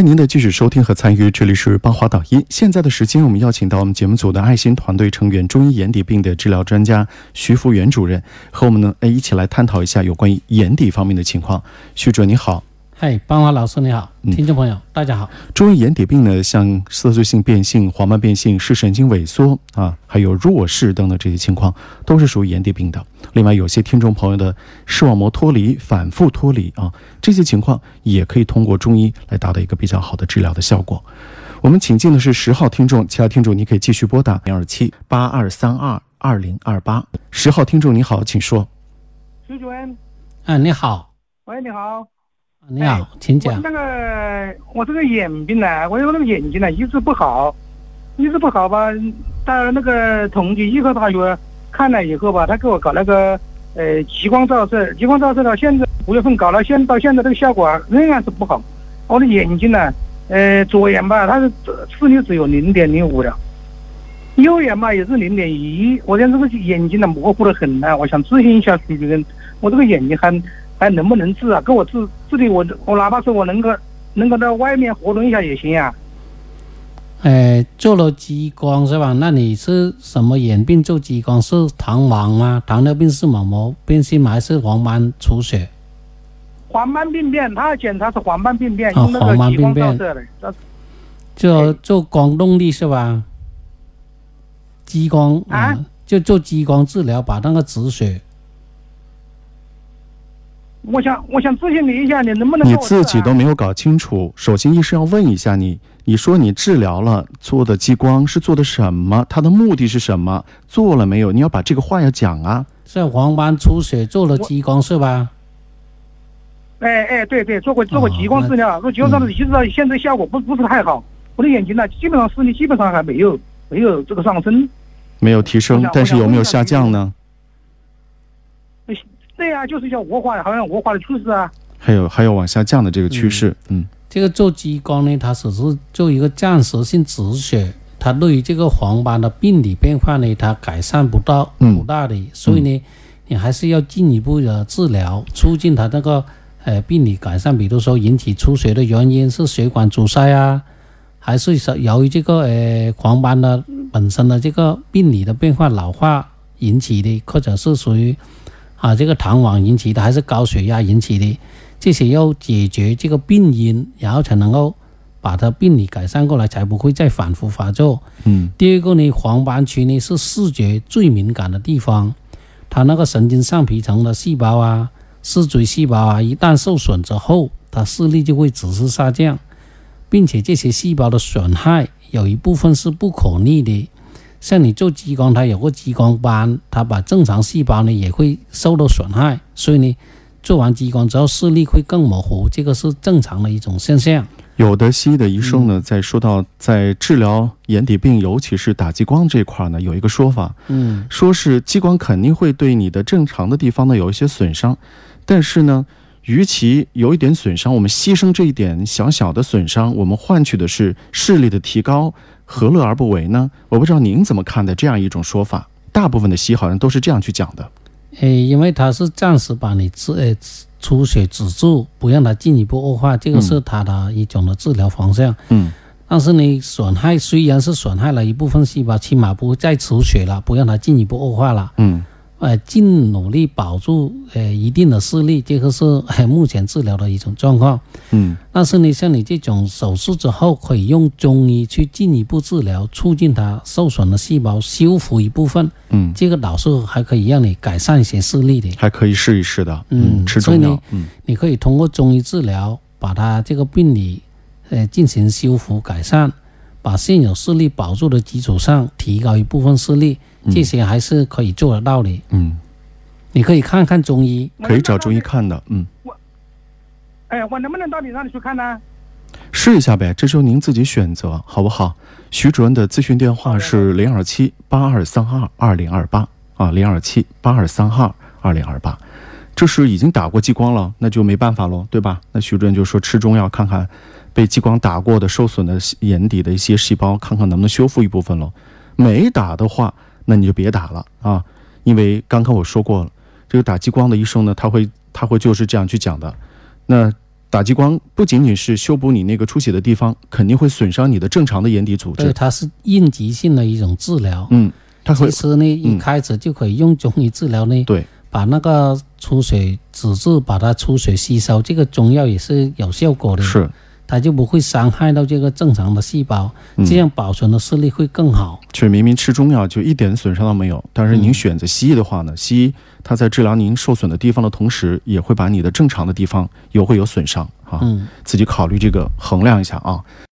欢迎您的继续收听和参与，这里是八华导医。现在的时间，我们邀请到我们节目组的爱心团队成员、中医眼底病的治疗专家徐福元主任，和我们呢，哎，一起来探讨一下有关于眼底方面的情况。徐主任你好。嗨，邦华老师你好，听众朋友大家好。中医眼底病呢，像色素性变性、黄斑变性、视神经萎缩啊，还有弱视等等这些情况，都是属于眼底病的。另外，有些听众朋友的视网膜脱离、反复脱离啊，这些情况也可以通过中医来达到一个比较好的治疗的效果。我们请进的是十号听众，其他听众你可以继续拨打零二七八二三二二零二八。十号听众你好，请说。徐主任，嗯，你好。喂，你好。你好，请讲。我那个，我这个眼病呢，我有那个眼睛呢，一直不好，一直不好吧。到那个同济医科大学看了以后吧，他给我搞那个呃激光照射，激光照射到现在五月份搞了，现到现在这个效果仍然是不好。我的眼睛呢，呃左眼吧，它是视力只有零点零五了，右眼吧也是零点一。我现在这个眼睛呢模糊的很呢，我想咨询一下徐主任，我这个眼睛还。还能不能治啊？给我治治理我我哪怕是我能够能够在外面活动一下也行啊。哎，做了激光是吧？那你是什么眼病做激光？是糖盲吗？糖尿病视网膜变性吗？还是黄斑出血？黄斑病变，他检查是黄斑病变，用那个激光照射的。就做光动力是吧？激光啊，就做激光治疗，把那个止血。我想，我想咨询你一下，你能不能？你自己都没有搞清楚。首先，医生要问一下你，你说你治疗了，做的激光是做的什么？它的目的是什么？做了没有？你要把这个话要讲啊。在黄斑出血做了激光是吧？哎哎，对对，做过做过激光治疗，做激光治疗一直到现在效果不不是太好。我的眼睛呢，基本上视力基本上还没有没有这个上升，没有提升，但是有没有下降呢？对呀，就是叫恶化，好像恶化的趋势啊。还有还有往下降的这个趋势，嗯。这个做激光呢，它只是做一个暂时性止血，它对于这个黄斑的病理变化呢，它改善不到不大的，所以呢，你还是要进一步的治疗，促进它那个呃病理改善。比如说引起出血的原因是血管阻塞啊，还是说由于这个呃黄斑的本身的这个病理的变化老化引起的，或者是属于。啊，这个糖网引起的还是高血压引起的，这些要解决这个病因，然后才能够把它病理改善过来，才不会再反复发作。嗯，第二个呢，黄斑区呢是视觉最敏感的地方，它那个神经上皮层的细胞啊，视锥细胞啊，一旦受损之后，它视力就会指示下降，并且这些细胞的损害有一部分是不可逆的。像你做激光，它有个激光斑，它把正常细胞呢也会受到损害，所以呢，做完激光之后视力会更模糊，这个是正常的一种现象。有的西医的医生呢，在说到在治疗眼底病，尤其是打激光这块呢，有一个说法，嗯，说是激光肯定会对你的正常的地方呢有一些损伤，但是呢，与其有一点损伤，我们牺牲这一点小小的损伤，我们换取的是视力的提高。何乐而不为呢？我不知道您怎么看待这样一种说法。大部分的西好像都是这样去讲的。诶，因为他是暂时把你治诶出血止住，不让它进一步恶化，这个是他的一种的治疗方向。嗯。但是你损害虽然是损害了一部分细胞，起码不会再出血了，不让它进一步恶化了。嗯。呃，尽努力保住呃一定的视力，这个是 目前治疗的一种状况。嗯，但是呢，像你这种手术之后，可以用中医去进一步治疗，促进它受损的细胞修复一部分。嗯，这个导是还可以让你改善一些视力的，还可以试一试的。嗯，吃中药。嗯，你可以通过中医治疗，把它这个病理呃进行修复改善，把现有视力保住的基础上，提高一部分视力。这些还是可以做得到的。嗯，你可以看看中医，可以找中医看的。嗯，我，哎，我能不能到你那里去看呢？试一下呗，这就您自己选择，好不好？徐主任的咨询电话是零二七八二三二二零二八啊，零二七八二三二二零二八。这是已经打过激光了，那就没办法喽，对吧？那徐主任就说吃中药看看被激光打过的受损的眼底的一些细胞，看看能不能修复一部分喽。没打的话。那你就别打了啊，因为刚刚我说过了，这个打激光的医生呢，他会他会就是这样去讲的。那打激光不仅仅是修补你那个出血的地方，肯定会损伤你的正常的眼底组织对，织。它是应急性的一种治疗。嗯，它会其实呢，一开始就可以用中医治疗呢，对把那个出血止住，把它出血吸收，这个中药也是有效果的。是，它就不会伤害到这个正常的细胞，嗯这样保存的视力会更好。就、嗯明明吃中药就一点损伤都没有，但是您选择西医的话呢，西医它在治疗您受损的地方的同时，也会把你的正常的地方也会有损伤啊，嗯。自己考虑这个衡量一下啊。